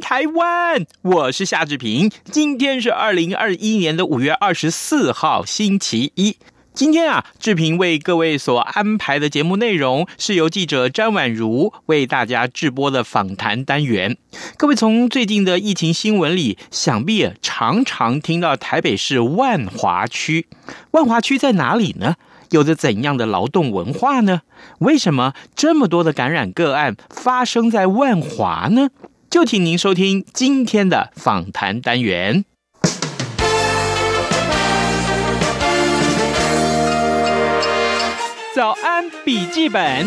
台湾，我是夏志平。今天是二零二一年的五月二十四号，星期一。今天啊，志平为各位所安排的节目内容是由记者詹婉如为大家制播的访谈单元。各位从最近的疫情新闻里，想必常常听到台北市万华区。万华区在哪里呢？有着怎样的劳动文化呢？为什么这么多的感染个案发生在万华呢？就请您收听今天的访谈单元。早安，笔记本。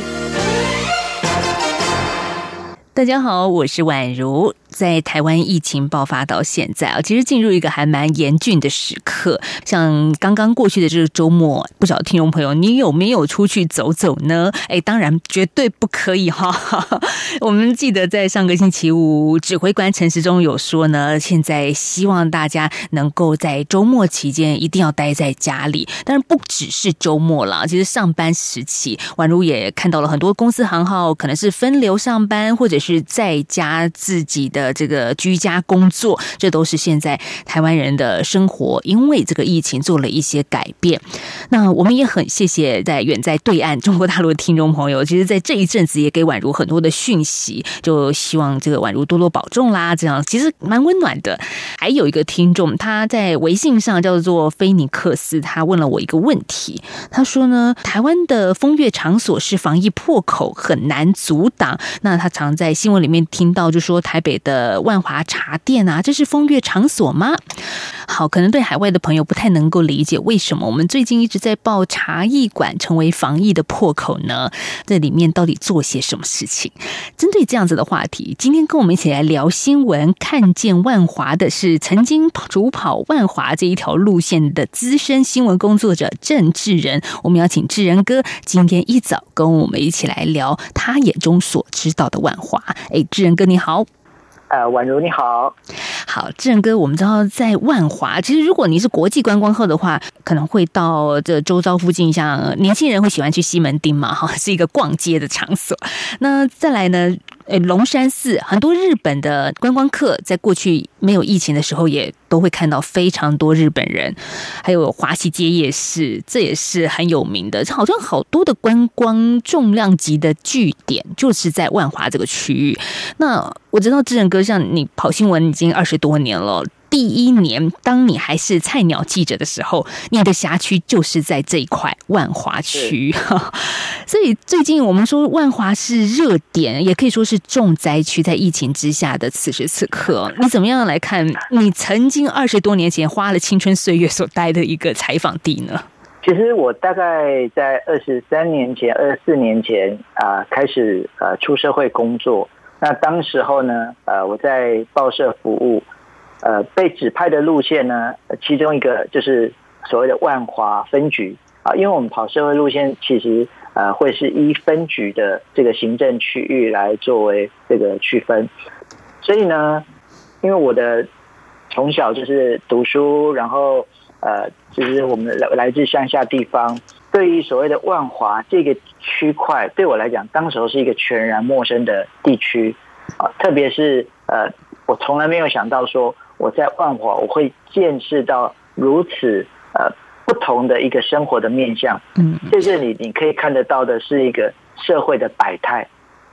大家好，我是宛如。在台湾疫情爆发到现在啊，其实进入一个还蛮严峻的时刻。像刚刚过去的这个周末，不晓得听众朋友，你有没有出去走走呢？哎，当然绝对不可以哈。我们记得在上个星期五，指挥官陈时中有说呢，现在希望大家能够在周末期间一定要待在家里。当然不只是周末了，其实上班时期，宛如也看到了很多公司行号可能是分流上班，或者是在家自己的。这个居家工作，这都是现在台湾人的生活，因为这个疫情做了一些改变。那我们也很谢谢在远在对岸中国大陆的听众朋友，其实，在这一阵子也给宛如很多的讯息，就希望这个宛如多多保重啦。这样其实蛮温暖的。还有一个听众，他在微信上叫做菲尼克斯，他问了我一个问题，他说呢，台湾的风月场所是防疫破口，很难阻挡。那他常在新闻里面听到，就说台北的。呃，万华茶店啊，这是风月场所吗？好，可能对海外的朋友不太能够理解，为什么我们最近一直在报茶艺馆成为防疫的破口呢？这里面到底做些什么事情？针对这样子的话题，今天跟我们一起来聊新闻，看见万华的是曾经主跑万华这一条路线的资深新闻工作者郑志仁。我们要请志仁哥今天一早跟我们一起来聊他眼中所知道的万华。哎，志仁哥你好。呃，宛如你好，好，志仁哥，我们知道在万华，其实如果你是国际观光客的话，可能会到这周遭附近，像年轻人会喜欢去西门町嘛，哈，是一个逛街的场所。那再来呢？诶，龙山寺很多日本的观光客，在过去没有疫情的时候，也都会看到非常多日本人。还有华西街夜市，这也是很有名的。好像好多的观光重量级的据点，就是在万华这个区域。那我知道志仁哥，像你跑新闻已经二十多年了。第一年，当你还是菜鸟记者的时候，你的辖区就是在这一块万华区。所以最近我们说万华是热点，也可以说是重灾区。在疫情之下的此时此刻，你怎么样来看你曾经二十多年前花了青春岁月所待的一个采访地呢？其实我大概在二十三年前、二十四年前啊、呃，开始呃出社会工作。那当时候呢，呃，我在报社服务。呃，被指派的路线呢，其中一个就是所谓的万华分局啊，因为我们跑社会路线，其实呃会是依分局的这个行政区域来作为这个区分，所以呢，因为我的从小就是读书，然后呃，就是我们来来自乡下地方，对于所谓的万华这个区块，对我来讲，当时候是一个全然陌生的地区啊，特别是呃，我从来没有想到说。我在万华，我会见识到如此呃不同的一个生活的面向。嗯，在这里你可以看得到的是一个社会的百态。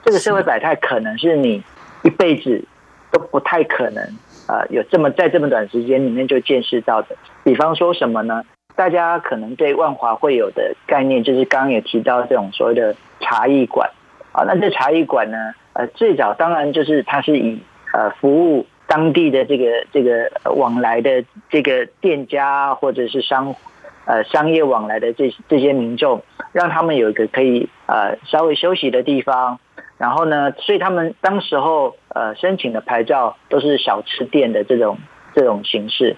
这个社会百态可能是你一辈子都不太可能呃有这么在这么短时间里面就见识到的。比方说什么呢？大家可能对万华会有的概念，就是刚刚也提到这种所谓的茶艺馆啊。那这茶艺馆呢，呃，最早当然就是它是以呃服务。当地的这个这个往来的这个店家或者是商呃商业往来的这这些民众，让他们有一个可以呃稍微休息的地方。然后呢，所以他们当时候呃申请的牌照都是小吃店的这种这种形式。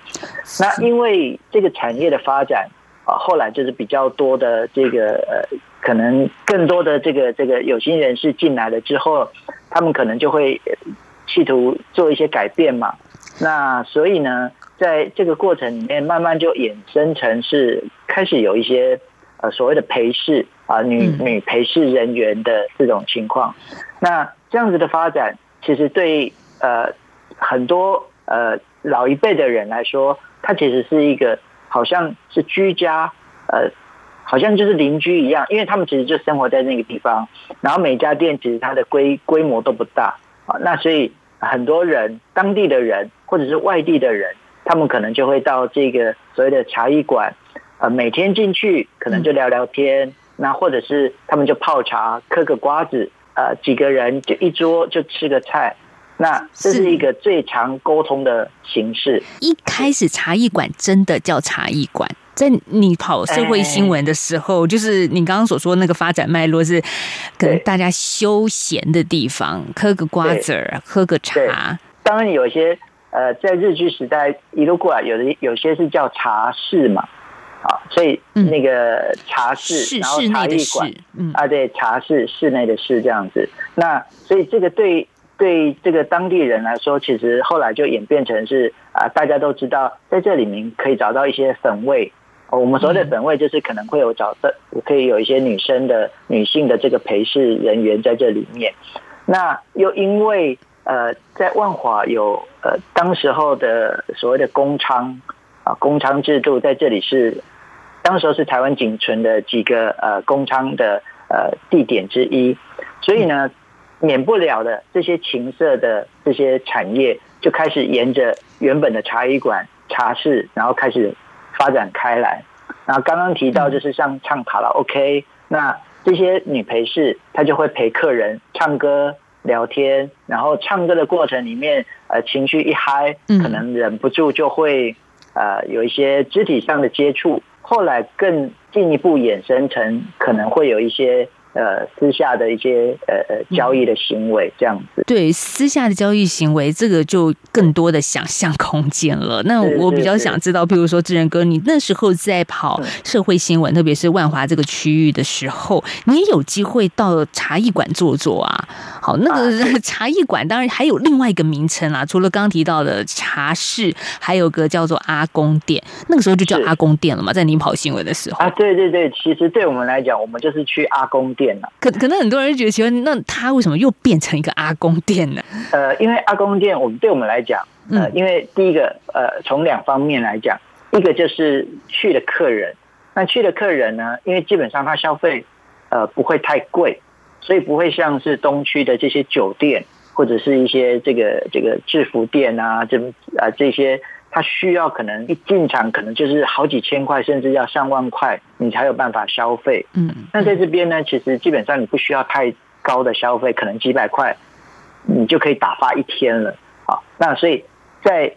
那因为这个产业的发展啊，后来就是比较多的这个呃，可能更多的这个这个有心人士进来了之后，他们可能就会企图做一些改变嘛。那所以呢，在这个过程里面，慢慢就衍生成是开始有一些呃所谓的陪侍啊，女女陪侍人员的这种情况。那这样子的发展，其实对呃很多呃老一辈的人来说，它其实是一个好像是居家呃，好像就是邻居一样，因为他们其实就生活在那个地方，然后每家店其实它的规规模都不大啊，那所以。很多人，当地的人或者是外地的人，他们可能就会到这个所谓的茶艺馆，呃，每天进去可能就聊聊天，那或者是他们就泡茶、嗑个瓜子，呃，几个人就一桌就吃个菜，那这是一个最常沟通的形式。一开始茶艺馆真的叫茶艺馆。在你跑社会新闻的时候，就是你刚刚所说那个发展脉络是，可能大家休闲的地方，嗑个瓜子儿，喝个茶。当然有些呃，在日据时代一路过来，有的有些是叫茶室嘛，啊，所以那个茶室，然后茶艺馆，嗯啊，对，茶室室内的室这样子。那所以这个对对这个当地人来说，其实后来就演变成是啊，大家都知道在这里面可以找到一些粉味。我们所谓的本位就是可能会有找的，可以有一些女生的女性的这个陪侍人员在这里面。那又因为呃，在万华有呃当时候的所谓的公娼啊，公娼制度在这里是当时候是台湾仅存的几个呃公娼的呃地点之一，所以呢，免不了的这些情色的这些产业就开始沿着原本的茶艺馆、茶室，然后开始。发展开来，然后刚刚提到就是像唱卡拉 OK，那这些女陪侍她就会陪客人唱歌聊天，然后唱歌的过程里面，呃，情绪一嗨，可能忍不住就会呃有一些肢体上的接触，后来更进一步衍生成可能会有一些。呃，私下的一些呃呃交易的行为，这样子。对，私下的交易行为，这个就更多的想象空间了。那我比较想知道，譬如说，志仁哥，你那时候在跑社会新闻，特别是万华这个区域的时候，你有机会到茶艺馆坐坐啊？好，那个 茶艺馆当然还有另外一个名称啦，除了刚刚提到的茶室，还有个叫做阿公店，那个时候就叫阿公店了嘛，在你跑新闻的时候啊，对对对，其实对我们来讲，我们就是去阿公店。可可能很多人觉得奇怪，那他为什么又变成一个阿公店呢？呃，因为阿公店，我们对我们来讲，呃，因为第一个，呃，从两方面来讲，一个就是去的客人，那去的客人呢，因为基本上他消费，呃，不会太贵，所以不会像是东区的这些酒店或者是一些这个这个制服店啊，这啊这些。他需要可能一进场可能就是好几千块，甚至要上万块，你才有办法消费。嗯，那在这边呢，其实基本上你不需要太高的消费，可能几百块，你就可以打发一天了。好，那所以在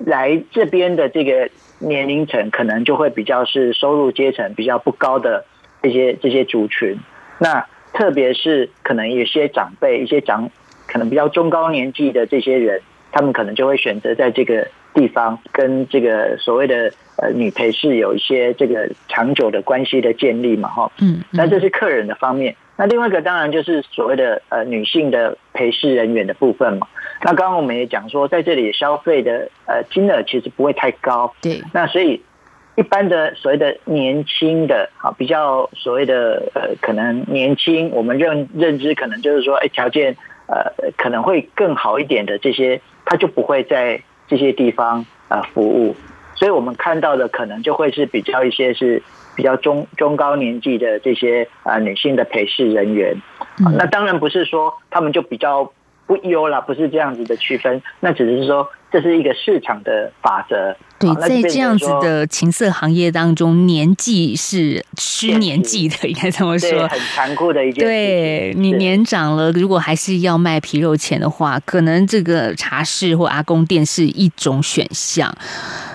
来这边的这个年龄层，可能就会比较是收入阶层比较不高的这些这些族群。那特别是可能有些长辈，一些长可能比较中高年纪的这些人，他们可能就会选择在这个。地方跟这个所谓的呃女陪侍有一些这个长久的关系的建立嘛，哈，嗯，那这是客人的方面。那另外一个当然就是所谓的呃女性的陪侍人员的部分嘛。那刚刚我们也讲说，在这里消费的呃金额其实不会太高，对。那所以一般的所谓的年轻的啊，比较所谓的呃可能年轻，我们认认知可能就是说，哎，条件呃可能会更好一点的这些，他就不会在。这些地方啊服务，所以我们看到的可能就会是比较一些是比较中中高年纪的这些啊女性的陪侍人员，那当然不是说他们就比较不优啦，不是这样子的区分，那只是说这是一个市场的法则。对，在这样子的情色行业当中，年纪是吃年纪的，应该这么说，很残酷的一件事。对，你年长了，如果还是要卖皮肉钱的话，可能这个茶室或阿公店是一种选项。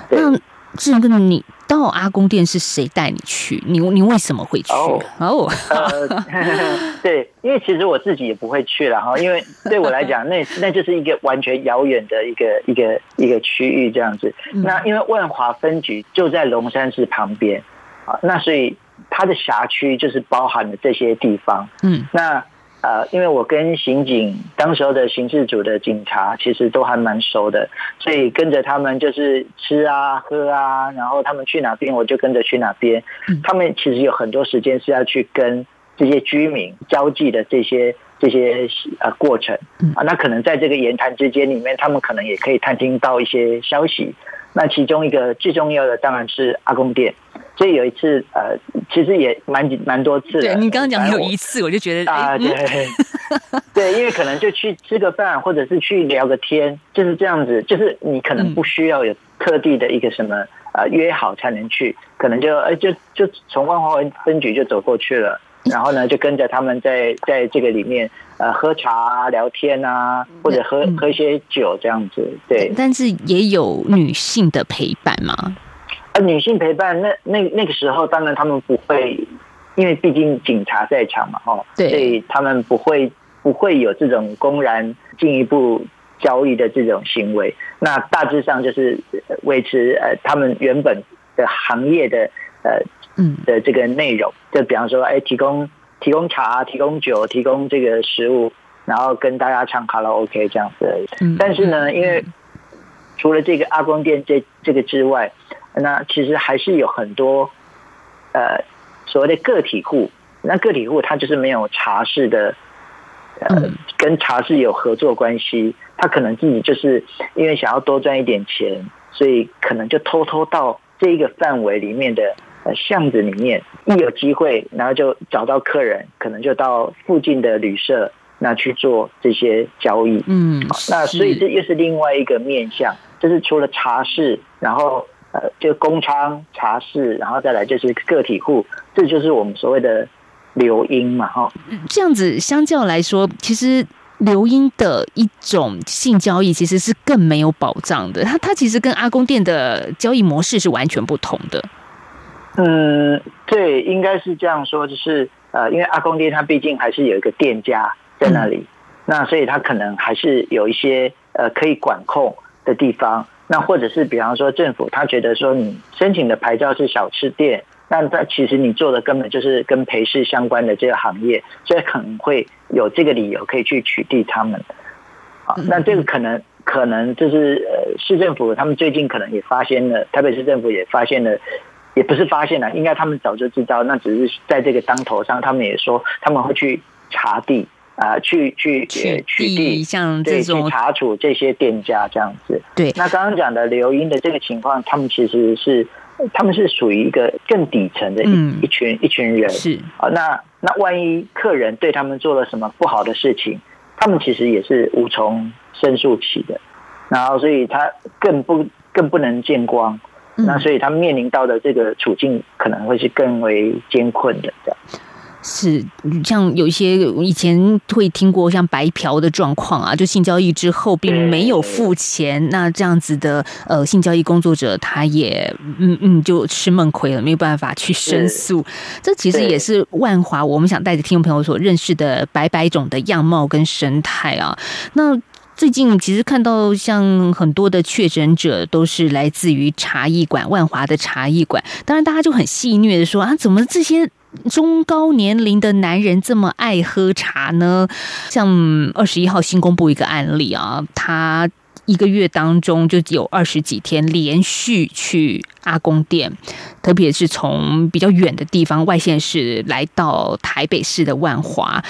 那志哥，你到阿公店是谁带你去？你你为什么会去？哦，哦呃，对，因为其实我自己也不会去了哈，因为对我来讲，那那就是一个完全遥远的一个一个一个区域这样子。那因为万华分局就在龙山寺旁边啊，那所以它的辖区就是包含了这些地方。嗯，那。呃，因为我跟刑警当时候的刑事组的警察其实都还蛮熟的，所以跟着他们就是吃啊喝啊，然后他们去哪边我就跟着去哪边。他们其实有很多时间是要去跟这些居民交际的这些这些呃过程啊，那可能在这个言谈之间里面，他们可能也可以探听到一些消息。那其中一个最重要的当然是阿公店，所以有一次，呃，其实也蛮蛮多次的。对，你刚刚讲有一次，我就觉得啊，对，对，因为可能就去吃个饭，或者是去聊个天，就是这样子。就是你可能不需要有特地的一个什么呃约好才能去，可能就哎就就从万华分局就走过去了。然后呢，就跟着他们在在这个里面呃喝茶啊、聊天啊，或者喝喝一些酒这样子。对，但是也有女性的陪伴吗？啊，女性陪伴，那那那个时候当然他们不会，因为毕竟警察在场嘛，哦，对，所以他们不会不会有这种公然进一步交易的这种行为。那大致上就是维持呃他们原本的行业的呃。嗯的这个内容，就比方说，哎，提供提供茶，提供酒，提供这个食物，然后跟大家唱卡拉 OK 这样子而已。嗯，但是呢，因为除了这个阿光店这这个之外，那其实还是有很多呃所谓的个体户。那个体户他就是没有茶室的，呃，跟茶室有合作关系，他可能自己就是因为想要多赚一点钱，所以可能就偷偷到这一个范围里面的。呃，巷子里面一有机会，然后就找到客人，可能就到附近的旅社那去做这些交易。嗯，那所以这又是另外一个面向，就是除了茶室，然后呃，就公娼茶室，然后再来就是个体户，这就是我们所谓的流音嘛，哈。这样子相较来说，其实流音的一种性交易其实是更没有保障的。它它其实跟阿公店的交易模式是完全不同的。嗯，对，应该是这样说，就是呃，因为阿公店它毕竟还是有一个店家在那里，嗯、那所以它可能还是有一些呃可以管控的地方。那或者是比方说政府他觉得说你申请的牌照是小吃店，那他其实你做的根本就是跟陪侍相关的这个行业，所以可能会有这个理由可以去取缔他们。好，那这个可能可能就是呃市政府他们最近可能也发现了，台北市政府也发现了。也不是发现了，应该他们早就知道，那只是在这个当头上，他们也说他们会去查地啊、呃，去去取缔，像这种去查处这些店家这样子。对，那刚刚讲的刘英的这个情况，他们其实是他们是属于一个更底层的一、嗯、一群一群人。是啊，那那万一客人对他们做了什么不好的事情，他们其实也是无从申诉起的，然后所以他更不更不能见光。那所以他面临到的这个处境可能会是更为艰困的，这样是像有一些以前会听过像白嫖的状况啊，就性交易之后并没有付钱，那这样子的呃性交易工作者他也嗯嗯就吃闷亏了，没有办法去申诉。这其实也是万华我们想带着听众朋友所认识的白白种的样貌跟生态啊，那。最近其实看到像很多的确诊者都是来自于茶艺馆，万华的茶艺馆。当然，大家就很戏谑的说啊，怎么这些中高年龄的男人这么爱喝茶呢？像二十一号新公布一个案例啊，他一个月当中就有二十几天连续去阿公店，特别是从比较远的地方外县市来到台北市的万华。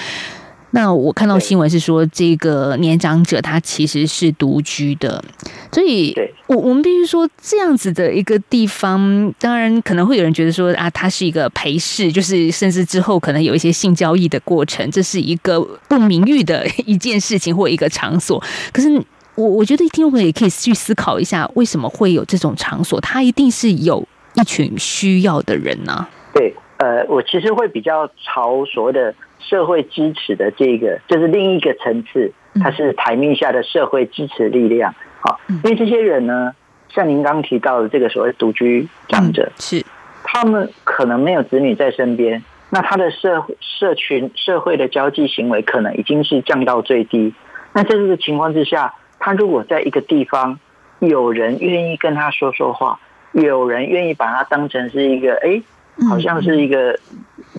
那我看到新闻是说，这个年长者他其实是独居的，所以我我们必须说，这样子的一个地方，当然可能会有人觉得说啊，他是一个陪侍，就是甚至之后可能有一些性交易的过程，这是一个不名誉的一件事情或一个场所。可是我我觉得听众朋友也可以去思考一下，为什么会有这种场所？它一定是有一群需要的人呢？对，呃，我其实会比较朝所谓的。社会支持的这个，就是另一个层次，它是台面下的社会支持力量。好，因为这些人呢，像您刚提到的这个所谓独居长者，嗯、是他们可能没有子女在身边，那他的社社群社会的交际行为可能已经是降到最低。那在这个情况之下，他如果在一个地方有人愿意跟他说说话，有人愿意把他当成是一个哎，好像是一个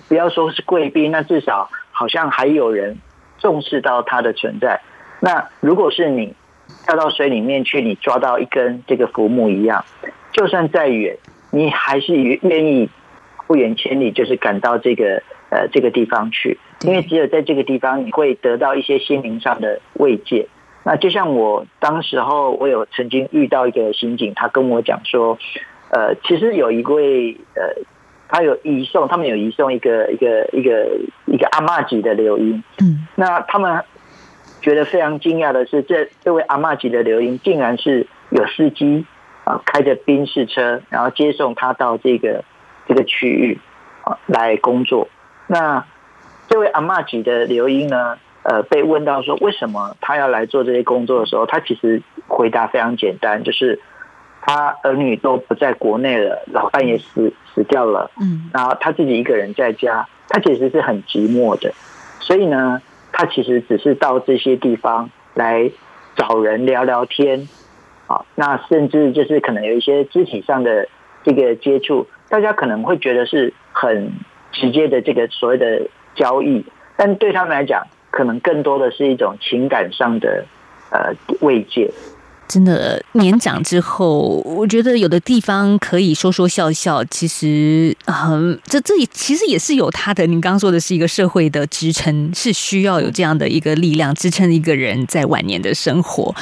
不要说是贵宾，那至少好像还有人重视到它的存在。那如果是你跳到水里面去，你抓到一根这个浮木一样，就算再远，你还是愿意不远千里，就是赶到这个呃这个地方去，因为只有在这个地方，你会得到一些心灵上的慰藉。那就像我当时候，我有曾经遇到一个刑警，他跟我讲说，呃，其实有一位呃，他有移送，他们有移送一个一个一个一个阿妈级的流莺，嗯，那他们。觉得非常惊讶的是，这这位阿妈级的流莺，竟然是有司机啊开着宾士车，然后接送他到这个这个区域啊来工作。那这位阿妈级的流莺呢，呃，被问到说为什么他要来做这些工作的时候，他其实回答非常简单，就是他儿女都不在国内了，老伴也死死掉了，嗯，然后他自己一个人在家，他其实是很寂寞的，所以呢。他其实只是到这些地方来找人聊聊天，啊，那甚至就是可能有一些肢体上的这个接触，大家可能会觉得是很直接的这个所谓的交易，但对他们来讲，可能更多的是一种情感上的呃慰藉。真的年长之后，我觉得有的地方可以说说笑笑，其实，很，这这也其实也是有他的。您刚刚说的是一个社会的支撑，是需要有这样的一个力量支撑一个人在晚年的生活。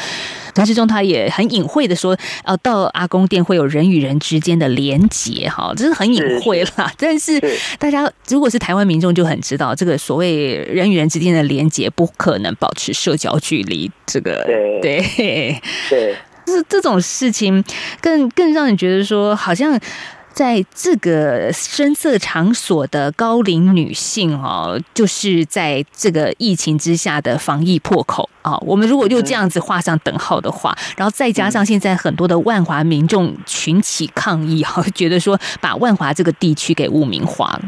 陈时中他也很隐晦的说，呃，到阿公店会有人与人之间的连结，哈，这是很隐晦啦。但是大家如果是台湾民众就很知道，这个所谓人与人之间的连结不可能保持社交距离，这个对对对，是这种事情更更让你觉得说好像。在这个声色场所的高龄女性哦，就是在这个疫情之下的防疫破口啊。我们如果就这样子画上等号的话，然后再加上现在很多的万华民众群起抗议哈，觉得说把万华这个地区给污名化了。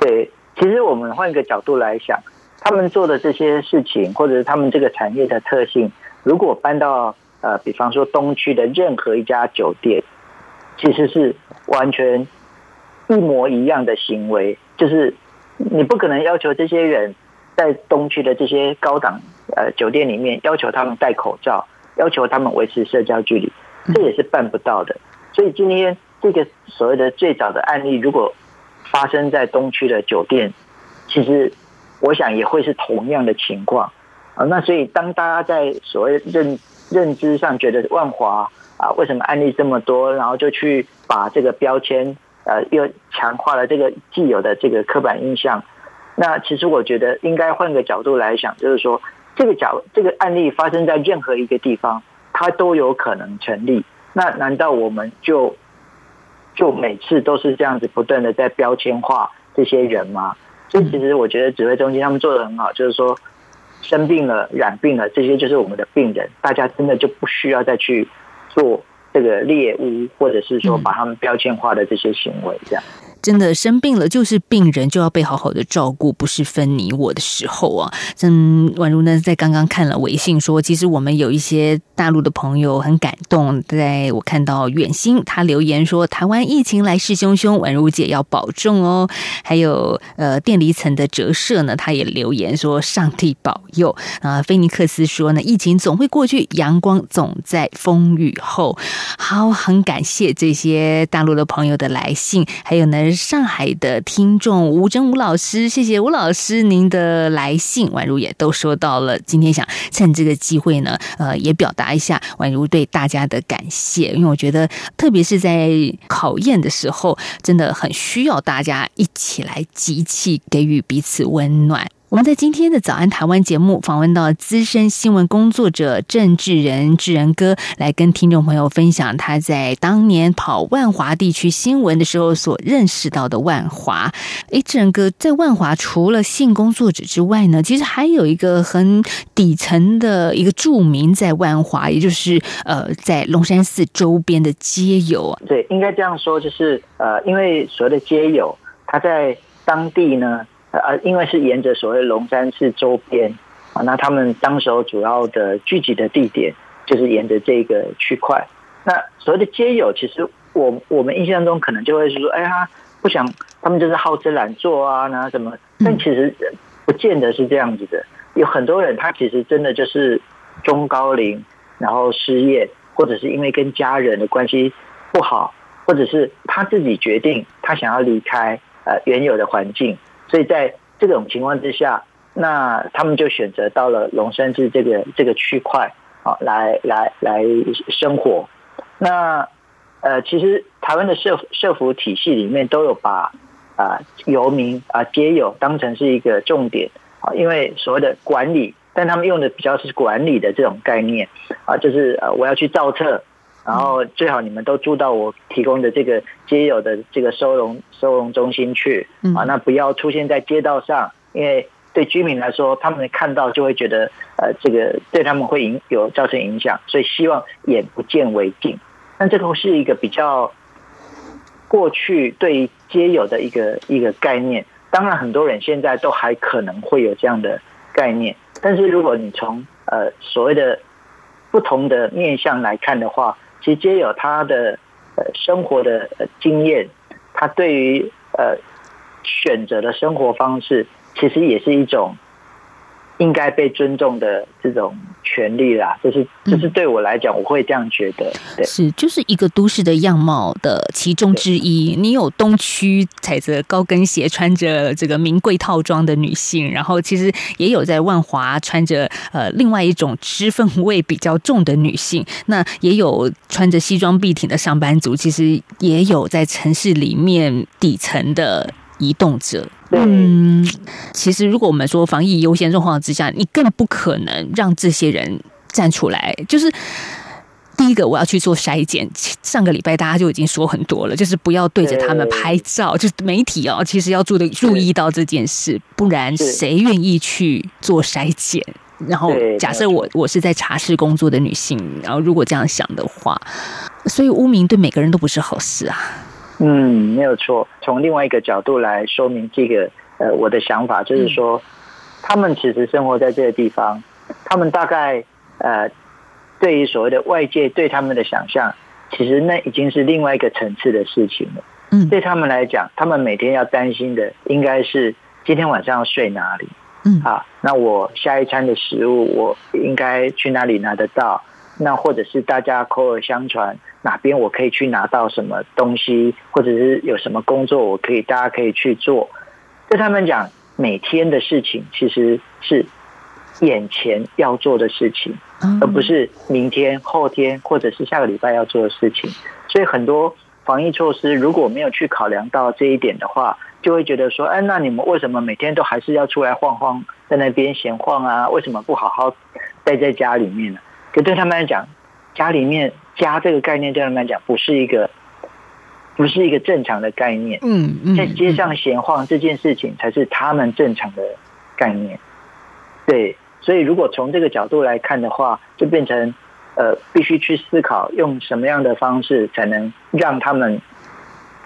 对，其实我们换一个角度来想，他们做的这些事情，或者是他们这个产业的特性，如果搬到呃，比方说东区的任何一家酒店。其实是完全一模一样的行为，就是你不可能要求这些人在东区的这些高档呃酒店里面要求他们戴口罩，要求他们维持社交距离，这也是办不到的。所以今天这个所谓的最早的案例，如果发生在东区的酒店，其实我想也会是同样的情况啊。那所以当大家在所谓认认知上觉得万华。啊，为什么案例这么多？然后就去把这个标签，呃，又强化了这个既有的这个刻板印象。那其实我觉得应该换个角度来想，就是说，这个角这个案例发生在任何一个地方，它都有可能成立。那难道我们就就每次都是这样子不断的在标签化这些人吗？所以其实我觉得指挥中心他们做得很好，就是说生病了、染病了，这些就是我们的病人，大家真的就不需要再去。做这个猎物，或者是说把他们标签化的这些行为，这样。真的生病了就是病人，就要被好好的照顾，不是分你我的时候啊。嗯，宛如呢，在刚刚看了微信说，其实我们有一些大陆的朋友很感动，在我看到远心他留言说，台湾疫情来势汹汹，宛如姐要保重哦。还有呃，电离层的折射呢，他也留言说，上帝保佑啊。菲尼克斯说呢，疫情总会过去，阳光总在风雨后。好，很感谢这些大陆的朋友的来信，还有呢。上海的听众吴真吴老师，谢谢吴老师您的来信，宛如也都收到了。今天想趁这个机会呢，呃，也表达一下宛如对大家的感谢，因为我觉得，特别是在考验的时候，真的很需要大家一起来集气，给予彼此温暖。我们在今天的早安台湾节目访问到资深新闻工作者郑志仁志仁哥，来跟听众朋友分享他在当年跑万华地区新闻的时候所认识到的万华。诶，志仁哥在万华除了性工作者之外呢，其实还有一个很底层的一个著名在万华，也就是呃在龙山寺周边的街友。对，应该这样说，就是呃，因为所谓的街友，他在当地呢。呃，因为是沿着所谓龙山寺周边啊，那他们当时候主要的聚集的地点就是沿着这个区块。那所谓的街友，其实我我们印象中可能就会是说，哎呀，不想他们就是好吃懒做啊，那什么？但其实不见得是这样子的。有很多人他其实真的就是中高龄，然后失业，或者是因为跟家人的关系不好，或者是他自己决定他想要离开呃原有的环境。所以在这种情况之下，那他们就选择到了龙山寺这个这个区块啊，来来来生活。那呃，其实台湾的社社福体系里面都有把啊游民啊街友当成是一个重点啊，因为所谓的管理，但他们用的比较是管理的这种概念啊，就是呃我要去造册。然后最好你们都住到我提供的这个街友的这个收容收容中心去。啊，那不要出现在街道上，因为对居民来说，他们看到就会觉得呃这个对他们会影有造成影响，所以希望眼不见为净。但这个是一个比较过去对于街友的一个一个概念，当然很多人现在都还可能会有这样的概念，但是如果你从呃所谓的不同的面向来看的话，其实街友他的呃生活的经验，他对于呃选择的生活方式，其实也是一种。应该被尊重的这种权利啦，就是就是对我来讲，我会这样觉得。对，是就是一个都市的样貌的其中之一。你有东区踩着高跟鞋、穿着这个名贵套装的女性，然后其实也有在万华穿着呃另外一种脂粉味比较重的女性。那也有穿着西装笔挺的上班族，其实也有在城市里面底层的移动者。嗯，其实如果我们说防疫优先状况之下，你更不可能让这些人站出来。就是第一个，我要去做筛检。上个礼拜大家就已经说很多了，就是不要对着他们拍照。就是媒体哦，其实要注的注意到这件事，不然谁愿意去做筛检？然后假设我我是在茶室工作的女性，然后如果这样想的话，所以污名对每个人都不是好事啊。嗯，没有错。从另外一个角度来说明这个，呃，我的想法就是说，他们其实生活在这个地方，他们大概呃，对于所谓的外界对他们的想象，其实那已经是另外一个层次的事情了。嗯，对他们来讲，他们每天要担心的应该是今天晚上要睡哪里。嗯，啊，那我下一餐的食物我应该去哪里拿得到？那或者是大家口耳相传，哪边我可以去拿到什么东西，或者是有什么工作我可以，大家可以去做。对他们讲，每天的事情其实是眼前要做的事情，而不是明天、后天或者是下个礼拜要做的事情。所以很多防疫措施如果没有去考量到这一点的话，就会觉得说，哎，那你们为什么每天都还是要出来晃晃，在那边闲晃啊？为什么不好好待在家里面呢？可对他们来讲，家里面家这个概念对他们来讲不是一个，不是一个正常的概念。嗯嗯，在街上闲晃这件事情才是他们正常的概念。对，所以如果从这个角度来看的话，就变成呃，必须去思考用什么样的方式才能让他们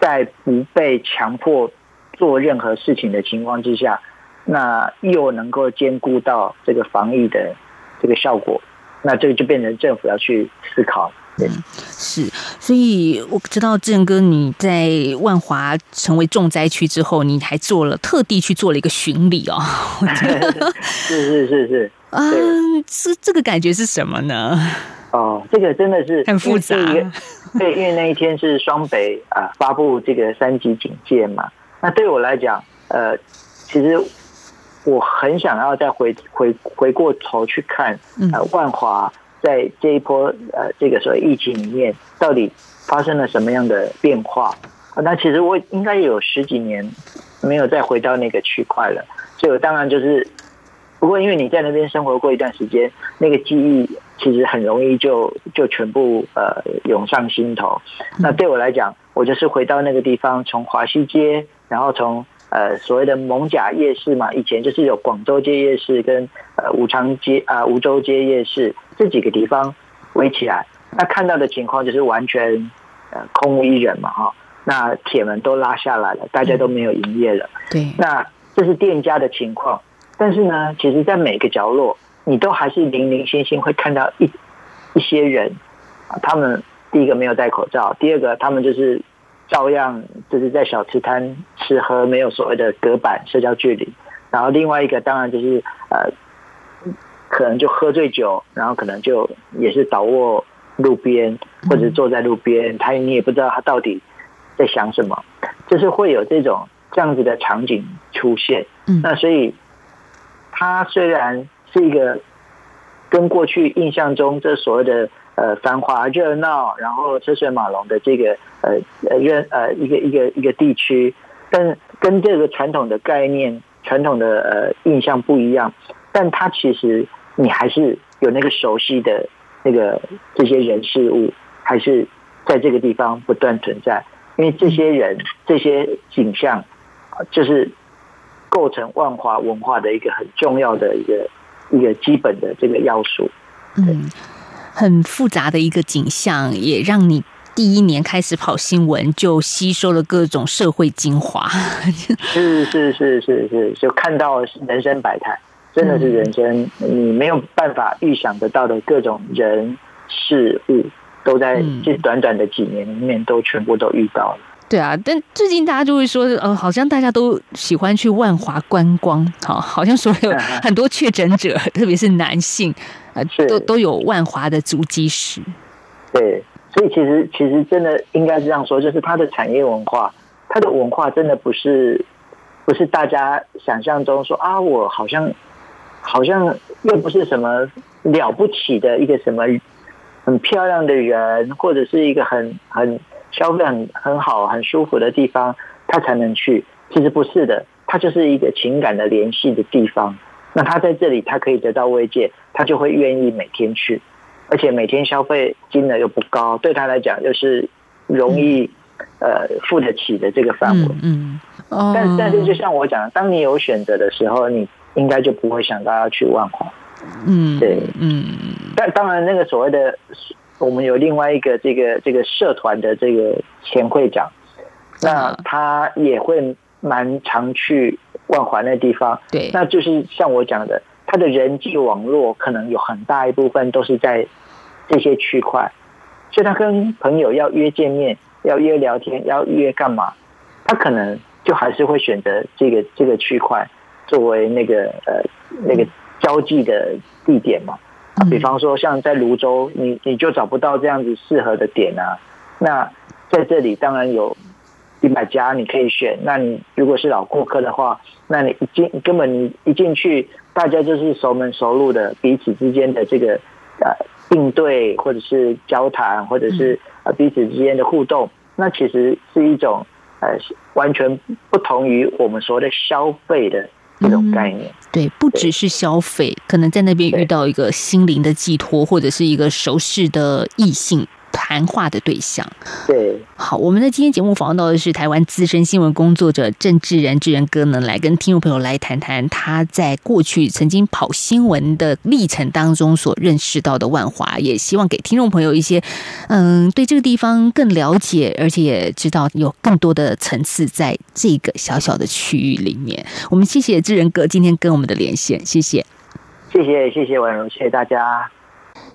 在不被强迫做任何事情的情况之下，那又能够兼顾到这个防疫的这个效果。那这个就变成政府要去思考，嗯，是，所以我知道志仁哥你在万华成为重灾区之后，你还做了特地去做了一个巡礼哦，是是是是，嗯，这 这个感觉是什么呢？哦，这个真的是很复杂，对，因为那一天是双北啊发布这个三级警戒嘛，那对我来讲，呃，其实。我很想要再回回回过头去看，呃，万华在这一波呃这个所谓疫情里面，到底发生了什么样的变化？那其实我应该有十几年没有再回到那个区块了，所以我当然就是，不过因为你在那边生活过一段时间，那个记忆其实很容易就就全部呃涌上心头。那对我来讲，我就是回到那个地方，从华西街，然后从呃所谓的蒙甲夜市嘛，以前就是有广州街夜市跟呃武昌街啊梧州街夜市这几个地方围起来，那看到的情况就是完全呃空无一人嘛哈。那铁门都拉下来了，大家都没有营业了。对，那这是店家的情况。但是呢，其实，在每个角落，你都还是零零星星会看到一一些人，他们第一个没有戴口罩，第二个他们就是照样就是在小吃摊吃喝，没有所谓的隔板社交距离。然后另外一个当然就是呃，可能就喝醉酒，然后可能就也是倒卧路边，或者坐在路边，他你也不知道他到底。在想什么？就是会有这种这样子的场景出现。嗯，那所以他虽然是一个跟过去印象中这所谓的呃繁华热闹，然后车水马龙的这个呃呃热呃一个一个一个地区，但跟这个传统的概念、传统的呃印象不一样。但它其实你还是有那个熟悉的那个这些人事物，还是在这个地方不断存在。因为这些人、这些景象，就是构成万华文化的一个很重要的一个一个基本的这个要素。嗯，很复杂的一个景象，也让你第一年开始跑新闻就吸收了各种社会精华。是是是是是，就看到人生百态，真的是人生你没有办法预想得到的各种人事物。都在这短短的几年里面，都全部都遇到了。对啊，但最近大家就会说，呃，好像大家都喜欢去万华观光，好，好像所有很多确诊者，特别是男性，呃，都都有万华的足迹史。对，所以其实其实真的应该是这样说，就是它的产业文化，它的文化真的不是不是大家想象中说啊，我好像好像又不是什么了不起的一个什么。很漂亮的人，或者是一个很很消费很很好、很舒服的地方，他才能去。其实不是的，他就是一个情感的联系的地方。那他在这里，他可以得到慰藉，他就会愿意每天去，而且每天消费金额又不高，对他来讲又是容易呃付得起的这个范围。嗯，嗯，但但是就像我讲，当你有选择的时候，你应该就不会想到要去万华。嗯，对，嗯，但当然，那个所谓的，我们有另外一个这个这个社团的这个前会长，那他也会蛮常去万华那地方，对，那就是像我讲的，他的人际网络可能有很大一部分都是在这些区块，所以他跟朋友要约见面，要约聊天，要约干嘛，他可能就还是会选择这个这个区块作为那个呃那个。交际的地点嘛，比方说像在泸州，你你就找不到这样子适合的点啊。那在这里当然有一百家你可以选。那你如果是老顾客的话，那你一进根本你一进去，大家就是熟门熟路的，彼此之间的这个呃应对或者是交谈，或者是呃彼此之间的互动，那其实是一种呃完全不同于我们所谓的消费的。这种概念，对，不只是消费，可能在那边遇到一个心灵的寄托，或者是一个熟识的异性。谈话的对象，对，好，我们的今天节目访问到的是台湾资深新闻工作者郑志仁，志仁哥呢，来跟听众朋友来谈谈他在过去曾经跑新闻的历程当中所认识到的万华，也希望给听众朋友一些，嗯，对这个地方更了解，而且也知道有更多的层次在这个小小的区域里面。我们谢谢志仁哥今天跟我们的连线，谢谢，谢谢，谢谢婉容，谢谢大家。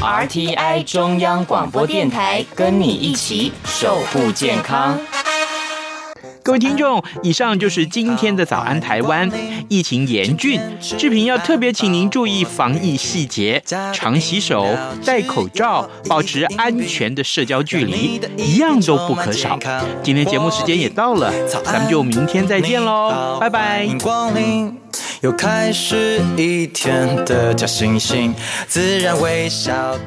RTI 中央广播电台，跟你一起守护健康。各位听众，以上就是今天的早安台湾。疫情严峻，志平要特别请您注意防疫细节，常洗手、戴口罩，保持安全的社交距离，一样都不可少。今天节目时间也到了，咱们就明天再见喽，拜拜。又开始一天的假惺惺，自然微笑。